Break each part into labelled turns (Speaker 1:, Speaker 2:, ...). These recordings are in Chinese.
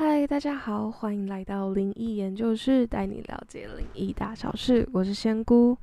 Speaker 1: 嗨，大家好，欢迎来到灵异研究室，带你了解灵异大小事。我是仙姑，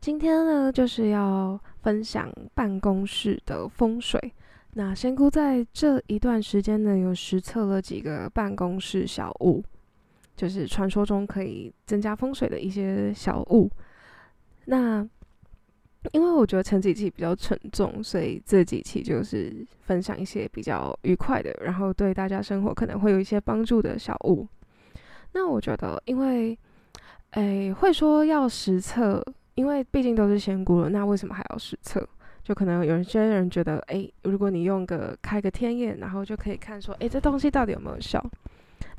Speaker 1: 今天呢就是要分享办公室的风水。那仙姑在这一段时间呢，有实测了几个办公室小物，就是传说中可以增加风水的一些小物。那因为我觉得前几期比较沉重，所以这几期就是分享一些比较愉快的，然后对大家生活可能会有一些帮助的小物。那我觉得，因为，诶，会说要实测，因为毕竟都是仙姑了，那为什么还要实测？就可能有一些人觉得，诶，如果你用个开个天眼，然后就可以看说，诶，这东西到底有没有效？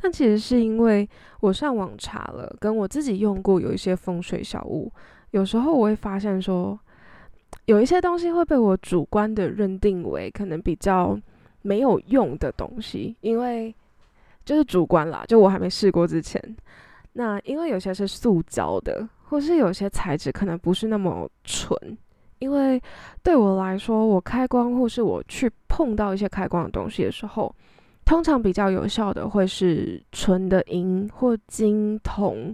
Speaker 1: 但其实是因为我上网查了，跟我自己用过有一些风水小物，有时候我会发现说。有一些东西会被我主观的认定为可能比较没有用的东西，因为就是主观啦，就我还没试过之前。那因为有些是塑胶的，或是有些材质可能不是那么纯。因为对我来说，我开光或是我去碰到一些开光的东西的时候，通常比较有效的会是纯的银或金铜。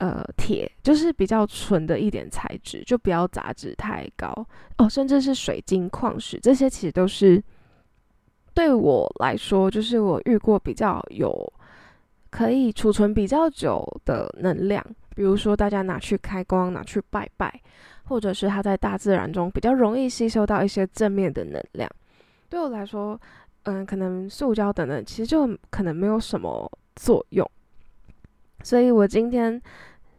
Speaker 1: 呃，铁就是比较纯的一点材质，就不要杂质太高哦，甚至是水晶矿石，这些其实都是对我来说，就是我遇过比较有可以储存比较久的能量。比如说，大家拿去开光，拿去拜拜，或者是它在大自然中比较容易吸收到一些正面的能量。对我来说，嗯，可能塑胶等等，其实就可能没有什么作用。所以我今天。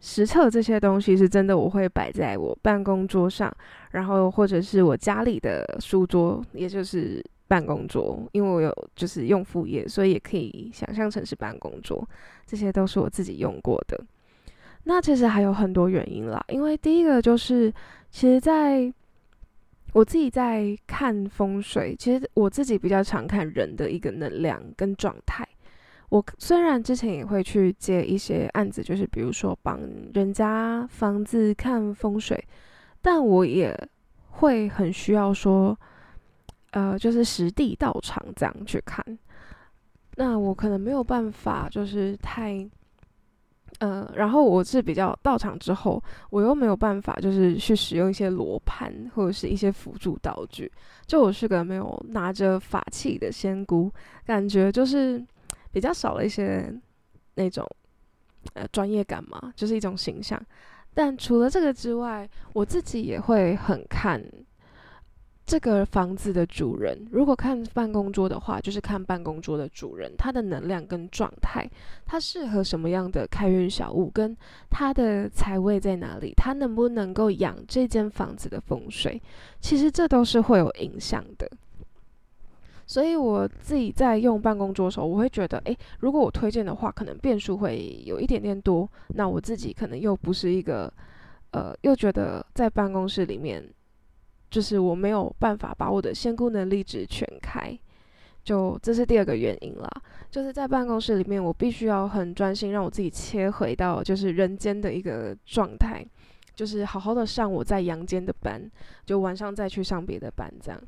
Speaker 1: 实测这些东西是真的，我会摆在我办公桌上，然后或者是我家里的书桌，也就是办公桌，因为我有就是用副业，所以也可以想象成是办公桌。这些都是我自己用过的。那其实还有很多原因啦，因为第一个就是，其实在我自己在看风水，其实我自己比较常看人的一个能量跟状态。我虽然之前也会去接一些案子，就是比如说帮人家房子看风水，但我也会很需要说，呃，就是实地到场这样去看。那我可能没有办法，就是太，呃，然后我是比较到场之后，我又没有办法，就是去使用一些罗盘或者是一些辅助道具。就我是个没有拿着法器的仙姑，感觉就是。比较少了一些那种呃专业感嘛，就是一种形象。但除了这个之外，我自己也会很看这个房子的主人。如果看办公桌的话，就是看办公桌的主人他的能量跟状态，他适合什么样的开运小物，跟他的财位在哪里，他能不能够养这间房子的风水，其实这都是会有影响的。所以我自己在用办公桌的时候，我会觉得，诶，如果我推荐的话，可能变数会有一点点多。那我自己可能又不是一个，呃，又觉得在办公室里面，就是我没有办法把我的仙姑能力值全开。就这是第二个原因啦，就是在办公室里面，我必须要很专心，让我自己切回到就是人间的一个状态，就是好好的上我在阳间的班，就晚上再去上别的班这样。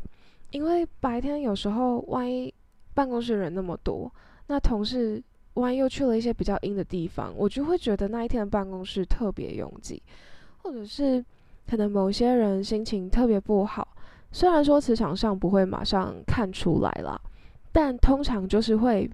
Speaker 1: 因为白天有时候万一办公室人那么多，那同事万一又去了一些比较阴的地方，我就会觉得那一天的办公室特别拥挤，或者是可能某些人心情特别不好。虽然说磁场上不会马上看出来啦，但通常就是会。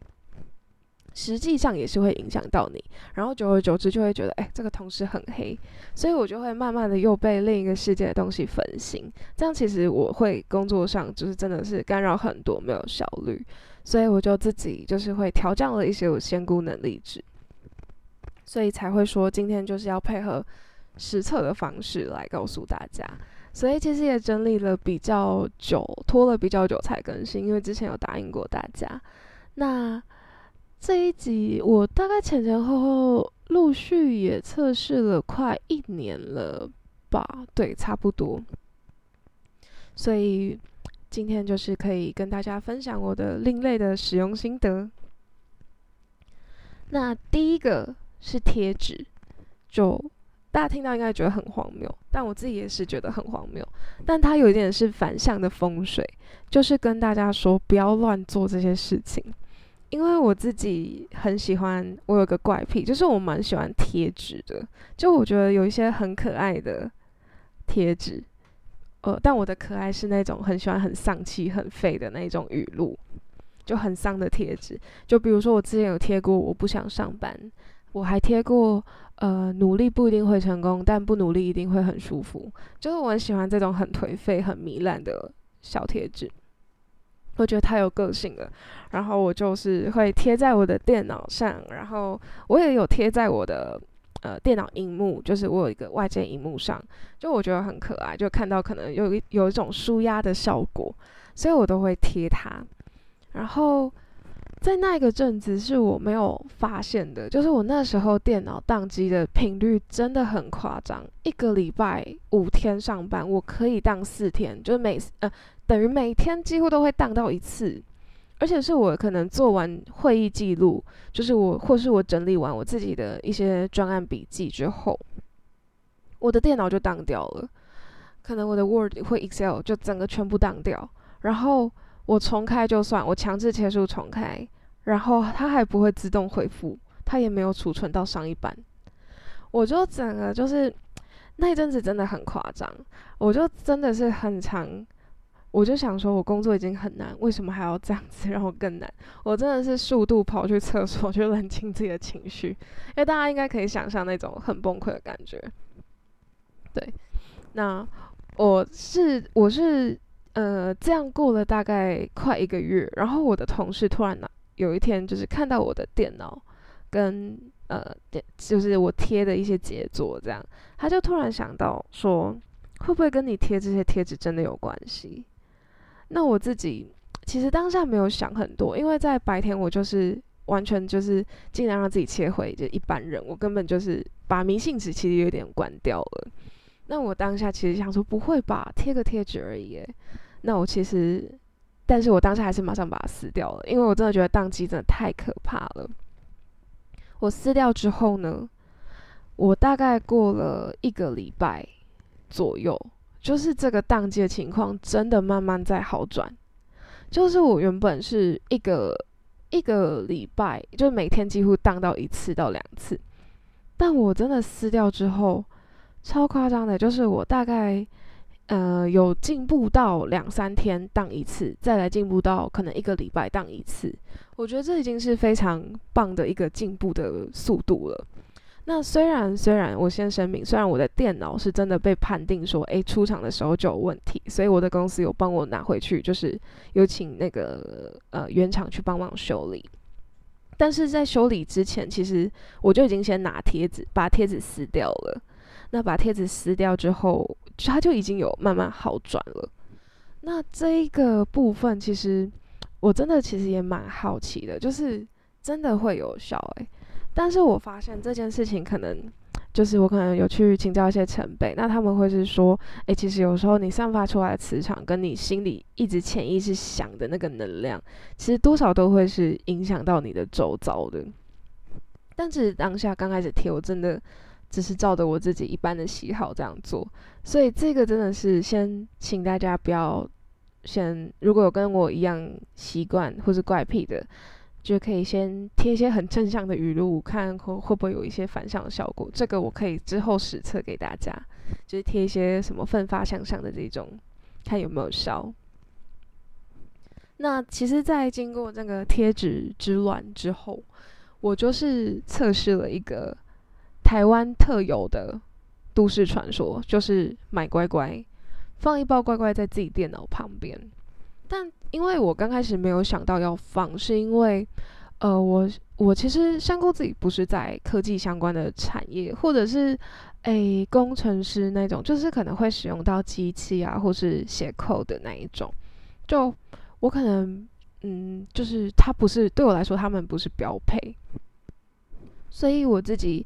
Speaker 1: 实际上也是会影响到你，然后久而久之就会觉得，哎，这个同事很黑，所以我就会慢慢的又被另一个世界的东西分心，这样其实我会工作上就是真的是干扰很多，没有效率，所以我就自己就是会调降了一些我仙姑能力值，所以才会说今天就是要配合实测的方式来告诉大家，所以其实也整理了比较久，拖了比较久才更新，因为之前有答应过大家，那。这一集我大概前前后后陆续也测试了快一年了吧，对，差不多。所以今天就是可以跟大家分享我的另类的使用心得。那第一个是贴纸，就大家听到应该觉得很荒谬，但我自己也是觉得很荒谬。但它有一点是反向的风水，就是跟大家说不要乱做这些事情。因为我自己很喜欢，我有个怪癖，就是我蛮喜欢贴纸的。就我觉得有一些很可爱的贴纸，呃，但我的可爱是那种很喜欢很丧气、很废的那种语录，就很丧的贴纸。就比如说我之前有贴过“我不想上班”，我还贴过“呃，努力不一定会成功，但不努力一定会很舒服”。就是我很喜欢这种很颓废、很糜烂的小贴纸。我觉得太有个性了，然后我就是会贴在我的电脑上，然后我也有贴在我的呃电脑荧幕，就是我有一个外接荧幕上，就我觉得很可爱，就看到可能有一有一种舒压的效果，所以我都会贴它。然后在那个阵子是我没有发现的，就是我那时候电脑宕机的频率真的很夸张，一个礼拜五天上班，我可以当四天，就是每呃。等于每天几乎都会当到一次，而且是我可能做完会议记录，就是我或是我整理完我自己的一些专案笔记之后，我的电脑就当掉了，可能我的 Word 或 Excel 就整个全部当掉，然后我重开就算，我强制切数重开，然后它还不会自动恢复，它也没有储存到上一版，我就整个就是那一阵子真的很夸张，我就真的是很长。我就想说，我工作已经很难，为什么还要这样子让我更难？我真的是速度跑去厕所去冷静自己的情绪，因为大家应该可以想象那种很崩溃的感觉。对，那我是我是呃这样过了大概快一个月，然后我的同事突然呢有一天就是看到我的电脑跟呃电就是我贴的一些杰作这样，他就突然想到说，会不会跟你贴这些贴纸真的有关系？那我自己其实当下没有想很多，因为在白天我就是完全就是尽量让自己切回就一般人，我根本就是把迷信纸其实有点关掉了。那我当下其实想说不会吧，贴个贴纸而已。那我其实，但是我当下还是马上把它撕掉了，因为我真的觉得宕机真的太可怕了。我撕掉之后呢，我大概过了一个礼拜左右。就是这个宕机的情况真的慢慢在好转。就是我原本是一个一个礼拜，就每天几乎宕到一次到两次，但我真的撕掉之后，超夸张的，就是我大概呃有进步到两三天宕一次，再来进步到可能一个礼拜宕一次。我觉得这已经是非常棒的一个进步的速度了。那虽然虽然我先声明，虽然我的电脑是真的被判定说，诶，出厂的时候就有问题，所以我的公司有帮我拿回去，就是有请那个呃原厂去帮忙修理。但是在修理之前，其实我就已经先拿贴纸把贴纸撕掉了。那把贴纸撕掉之后，它就已经有慢慢好转了。那这一个部分，其实我真的其实也蛮好奇的，就是真的会有效诶。但是我发现这件事情可能就是我可能有去请教一些前辈，那他们会是说，诶，其实有时候你散发出来的磁场，跟你心里一直潜意识想的那个能量，其实多少都会是影响到你的周遭的。但是当下刚开始贴，我真的只是照着我自己一般的喜好这样做，所以这个真的是先请大家不要先，如果有跟我一样习惯或是怪癖的。就可以先贴一些很正向的语录，看会会不会有一些反向的效果。这个我可以之后实测给大家，就是贴一些什么奋发向上的这种，看有没有效。那其实，在经过这个贴纸之乱之后，我就是测试了一个台湾特有的都市传说，就是买乖乖，放一包乖乖在自己电脑旁边。但因为我刚开始没有想到要放，是因为，呃，我我其实香菇自己不是在科技相关的产业，或者是诶工程师那种，就是可能会使用到机器啊，或是写 code 的那一种。就我可能，嗯，就是它不是对我来说，他们不是标配，所以我自己。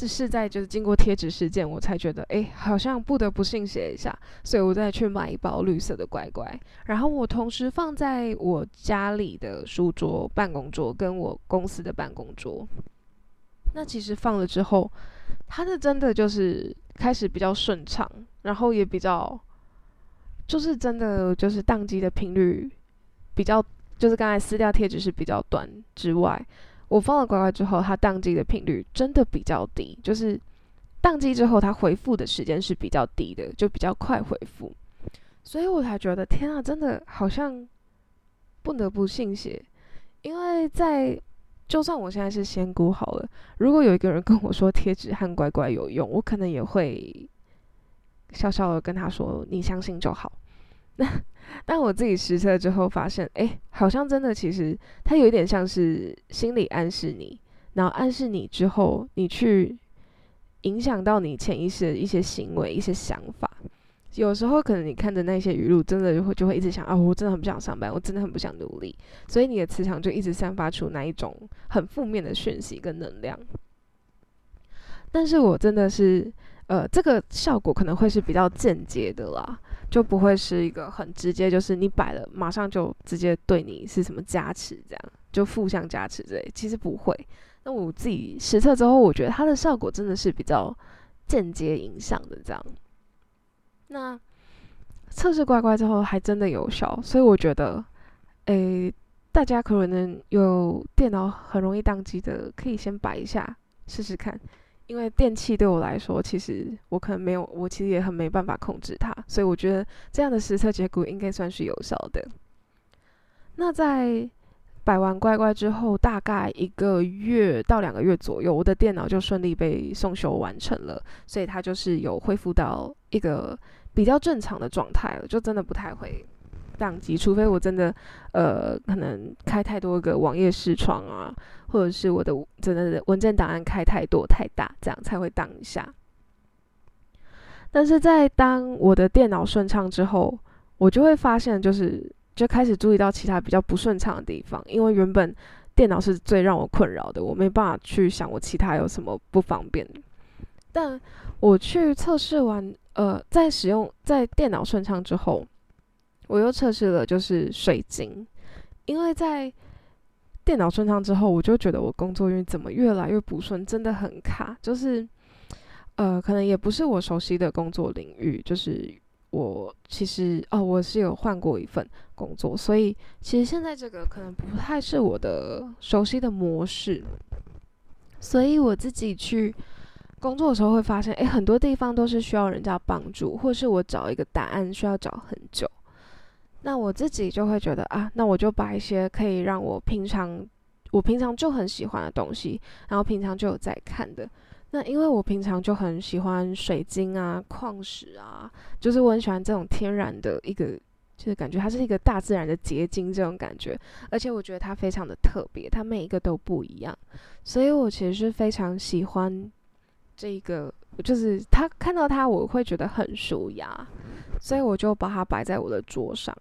Speaker 1: 只是在就是经过贴纸事件，我才觉得哎，好像不得不信邪一下，所以我再去买一包绿色的乖乖，然后我同时放在我家里的书桌、办公桌跟我公司的办公桌。那其实放了之后，它的真的就是开始比较顺畅，然后也比较，就是真的就是宕机的频率比较就是刚才撕掉贴纸是比较短之外，我放了乖乖之后，它宕机的频率真的比较低，就是宕机之后它回复的时间是比较低的，就比较快回复，所以我才觉得天啊，真的好像不得不信邪，因为在就算我现在是仙姑好了，如果有一个人跟我说贴纸和乖乖有用，我可能也会笑笑的跟他说：“你相信就好。” 那但我自己实测之后发现，哎，好像真的，其实它有一点像是心理暗示你，然后暗示你之后，你去影响到你潜意识的一些行为、一些想法。有时候可能你看着那些语录，真的就会就会一直想啊，我真的很不想上班，我真的很不想努力，所以你的磁场就一直散发出那一种很负面的讯息跟能量。但是我真的是，呃，这个效果可能会是比较间接的啦。就不会是一个很直接，就是你摆了，马上就直接对你是什么加持，这样就负向加持之类。其实不会。那我自己实测之后，我觉得它的效果真的是比较间接影响的这样。那测试乖乖之后还真的有效，所以我觉得，诶，大家可能有电脑很容易宕机的，可以先摆一下试试看。因为电器对我来说，其实我可能没有，我其实也很没办法控制它，所以我觉得这样的实测结果应该算是有效的。那在摆完乖乖之后，大概一个月到两个月左右，我的电脑就顺利被送修完成了，所以它就是有恢复到一个比较正常的状态了，就真的不太会。宕机，除非我真的，呃，可能开太多个网页视窗啊，或者是我的真的文件档案开太多太大，这样才会宕一下。但是在当我的电脑顺畅之后，我就会发现，就是就开始注意到其他比较不顺畅的地方，因为原本电脑是最让我困扰的，我没办法去想我其他有什么不方便。但我去测试完，呃，在使用在电脑顺畅之后。我又测试了，就是水晶，因为在电脑顺畅之后，我就觉得我工作运怎么越来越不顺，真的很卡。就是，呃，可能也不是我熟悉的工作领域。就是我其实哦，我是有换过一份工作，所以其实现在这个可能不太是我的熟悉的模式。所以我自己去工作的时候会发现，诶，很多地方都是需要人家帮助，或是我找一个答案需要找很久。那我自己就会觉得啊，那我就把一些可以让我平常我平常就很喜欢的东西，然后平常就有在看的。那因为我平常就很喜欢水晶啊、矿石啊，就是我很喜欢这种天然的一个，就是感觉它是一个大自然的结晶这种感觉。而且我觉得它非常的特别，它每一个都不一样，所以我其实是非常喜欢这个，就是它看到它我会觉得很舒压。所以我就把它摆在我的桌上，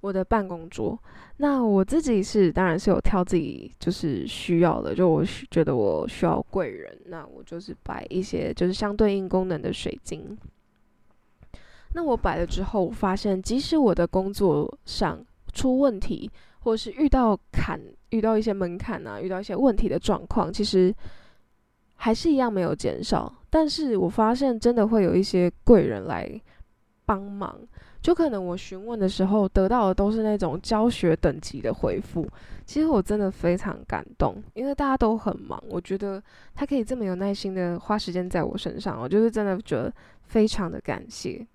Speaker 1: 我的办公桌。那我自己是当然是有挑自己就是需要的，就我觉得我需要贵人，那我就是摆一些就是相对应功能的水晶。那我摆了之后，发现即使我的工作上出问题，或是遇到坎、遇到一些门槛啊，遇到一些问题的状况，其实。还是一样没有减少，但是我发现真的会有一些贵人来帮忙，就可能我询问的时候得到的都是那种教学等级的回复。其实我真的非常感动，因为大家都很忙，我觉得他可以这么有耐心的花时间在我身上，我就是真的觉得非常的感谢。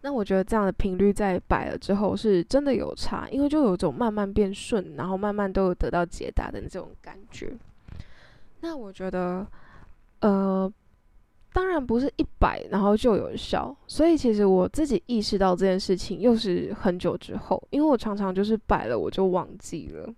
Speaker 1: 那我觉得这样的频率在摆了之后是真的有差，因为就有种慢慢变顺，然后慢慢都有得到解答的这种感觉。那我觉得，呃，当然不是一百然后就有效，所以其实我自己意识到这件事情又是很久之后，因为我常常就是摆了我就忘记了，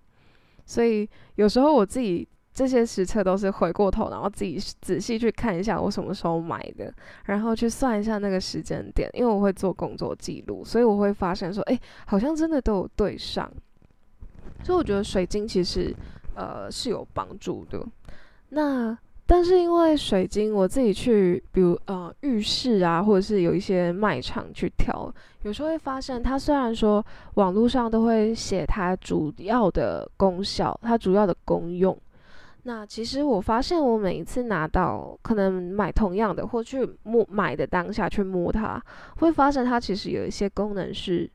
Speaker 1: 所以有时候我自己这些实测都是回过头，然后自己仔细去看一下我什么时候买的，然后去算一下那个时间点，因为我会做工作记录，所以我会发现说，哎，好像真的都有对上，所以我觉得水晶其实呃是有帮助的。那但是因为水晶，我自己去，比如呃浴室啊，或者是有一些卖场去挑，有时候会发现，它虽然说网络上都会写它主要的功效，它主要的功用，那其实我发现我每一次拿到，可能买同样的或去摸买的当下去摸它，会发现它其实有一些功能是，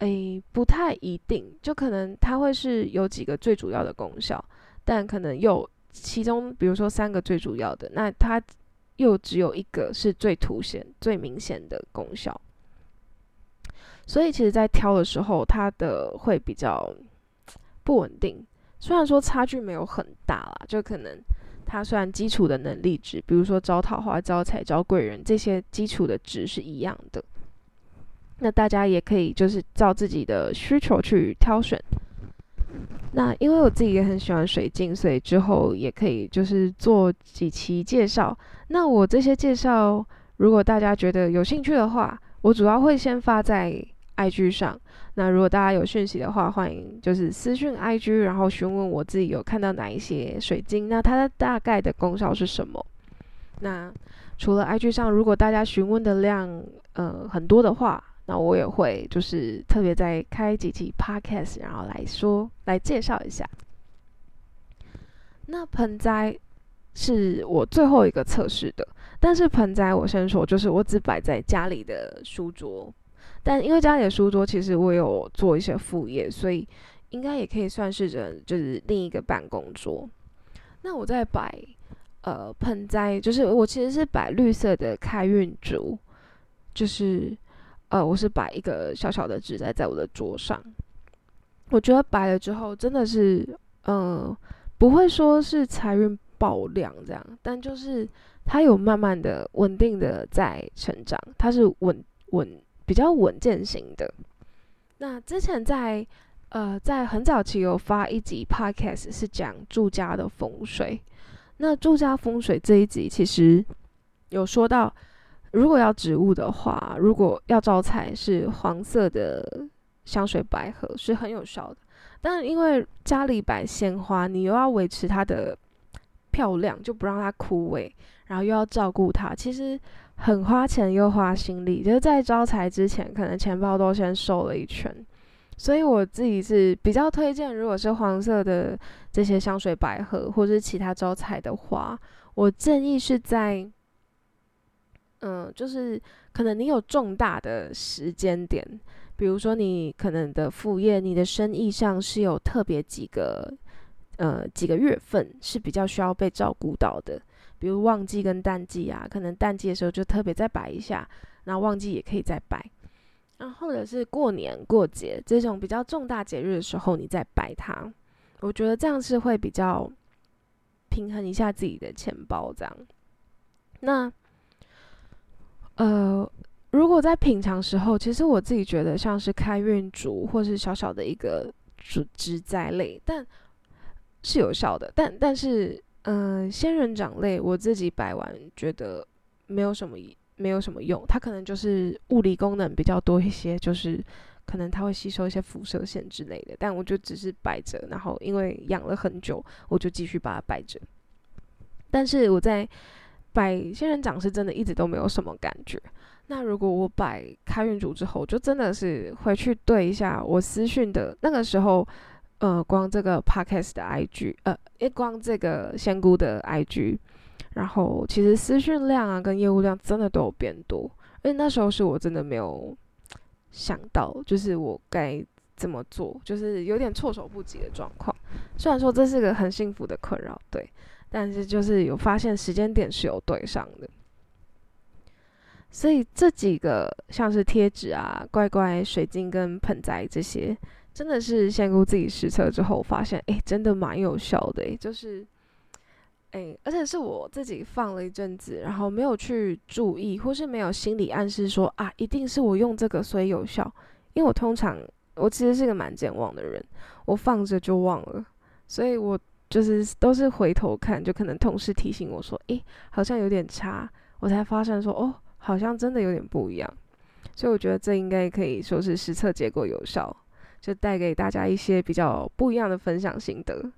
Speaker 1: 诶，不太一定，就可能它会是有几个最主要的功效，但可能又其中，比如说三个最主要的，那它又只有一个是最凸显、最明显的功效。所以其实，在挑的时候，它的会比较不稳定。虽然说差距没有很大啦，就可能它虽然基础的能力值，比如说招桃花、招财、招贵人这些基础的值是一样的。那大家也可以就是照自己的需求去挑选。那因为我自己也很喜欢水晶，所以之后也可以就是做几期介绍。那我这些介绍，如果大家觉得有兴趣的话，我主要会先发在 IG 上。那如果大家有讯息的话，欢迎就是私讯 IG，然后询问我自己有看到哪一些水晶，那它的大概的功效是什么。那除了 IG 上，如果大家询问的量呃很多的话，那我也会就是特别再开几期 podcast，然后来说来介绍一下。那盆栽是我最后一个测试的，但是盆栽我先说，就是我只摆在家里的书桌，但因为家里的书桌其实我有做一些副业，所以应该也可以算是人就是另一个办公桌。那我在摆呃盆栽，就是我其实是摆绿色的开运竹，就是。呃，我是摆一个小小的纸袋在我的桌上，我觉得摆了之后真的是，嗯，不会说是财运爆量这样，但就是它有慢慢的、稳定的在成长，它是稳稳比较稳健型的。那之前在呃在很早期有发一集 podcast 是讲住家的风水，那住家风水这一集其实有说到。如果要植物的话，如果要招财，是黄色的香水百合是很有效的。但因为家里摆鲜花，你又要维持它的漂亮，就不让它枯萎，然后又要照顾它，其实很花钱又花心力。就是在招财之前，可能钱包都先瘦了一圈。所以我自己是比较推荐，如果是黄色的这些香水百合或者是其他招财的花，我建议是在。嗯，就是可能你有重大的时间点，比如说你可能的副业、你的生意上是有特别几个呃几个月份是比较需要被照顾到的，比如旺季跟淡季啊，可能淡季的时候就特别再摆一下，然后旺季也可以再摆，那或者是过年过节这种比较重大节日的时候你再摆它，我觉得这样是会比较平衡一下自己的钱包这样，那。呃，如果在品尝时候，其实我自己觉得像是开运竹或是小小的一个竹植栽类，但是有效的。但但是，嗯，仙人掌类我自己摆完觉得没有什么没有什么用，它可能就是物理功能比较多一些，就是可能它会吸收一些辐射线之类的。但我就只是摆着，然后因为养了很久，我就继续把它摆着。但是我在。摆仙人掌是真的一直都没有什么感觉。那如果我摆开运竹之后，就真的是回去对一下我私讯的那个时候，呃，光这个 podcast 的 IG，呃，一光这个仙姑的 IG，然后其实私讯量啊跟业务量真的都有变多。而且那时候是我真的没有想到，就是我该怎么做，就是有点措手不及的状况。虽然说这是个很幸福的困扰，对。但是就是有发现时间点是有对上的，所以这几个像是贴纸啊、乖乖、水晶跟盆栽这些，真的是仙姑自己实测之后发现，哎，真的蛮有效的，就是，哎，而且是我自己放了一阵子，然后没有去注意，或是没有心理暗示说啊，一定是我用这个所以有效，因为我通常我其实是个蛮健忘的人，我放着就忘了，所以我。就是都是回头看，就可能同事提醒我说：“诶，好像有点差。”我才发现说：“哦，好像真的有点不一样。”所以我觉得这应该可以说是实测结果有效，就带给大家一些比较不一样的分享心得。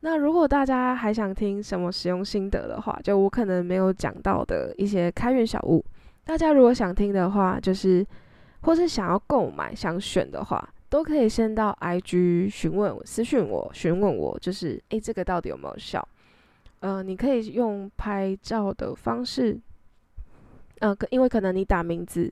Speaker 1: 那如果大家还想听什么使用心得的话，就我可能没有讲到的一些开运小物，大家如果想听的话，就是或是想要购买、想选的话。都可以先到 IG 询问我，私讯我询问我，就是诶，这个到底有没有效？呃，你可以用拍照的方式，呃，因为可能你打名字，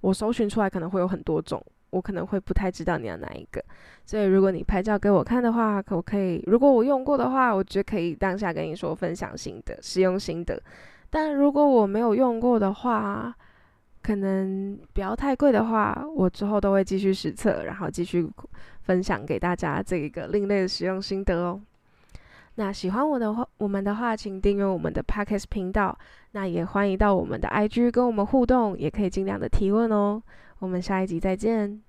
Speaker 1: 我搜寻出来可能会有很多种我可能会不太知道你要哪一个。所以如果你拍照给我看的话，可不可以？如果我用过的话，我觉得可以当下跟你说分享心得、使用心得。但如果我没有用过的话，可能不要太贵的话，我之后都会继续实测，然后继续分享给大家这一个另类的使用心得哦。那喜欢我的话，我们的话，请订阅我们的 Podcast 频道。那也欢迎到我们的 IG 跟我们互动，也可以尽量的提问哦。我们下一集再见。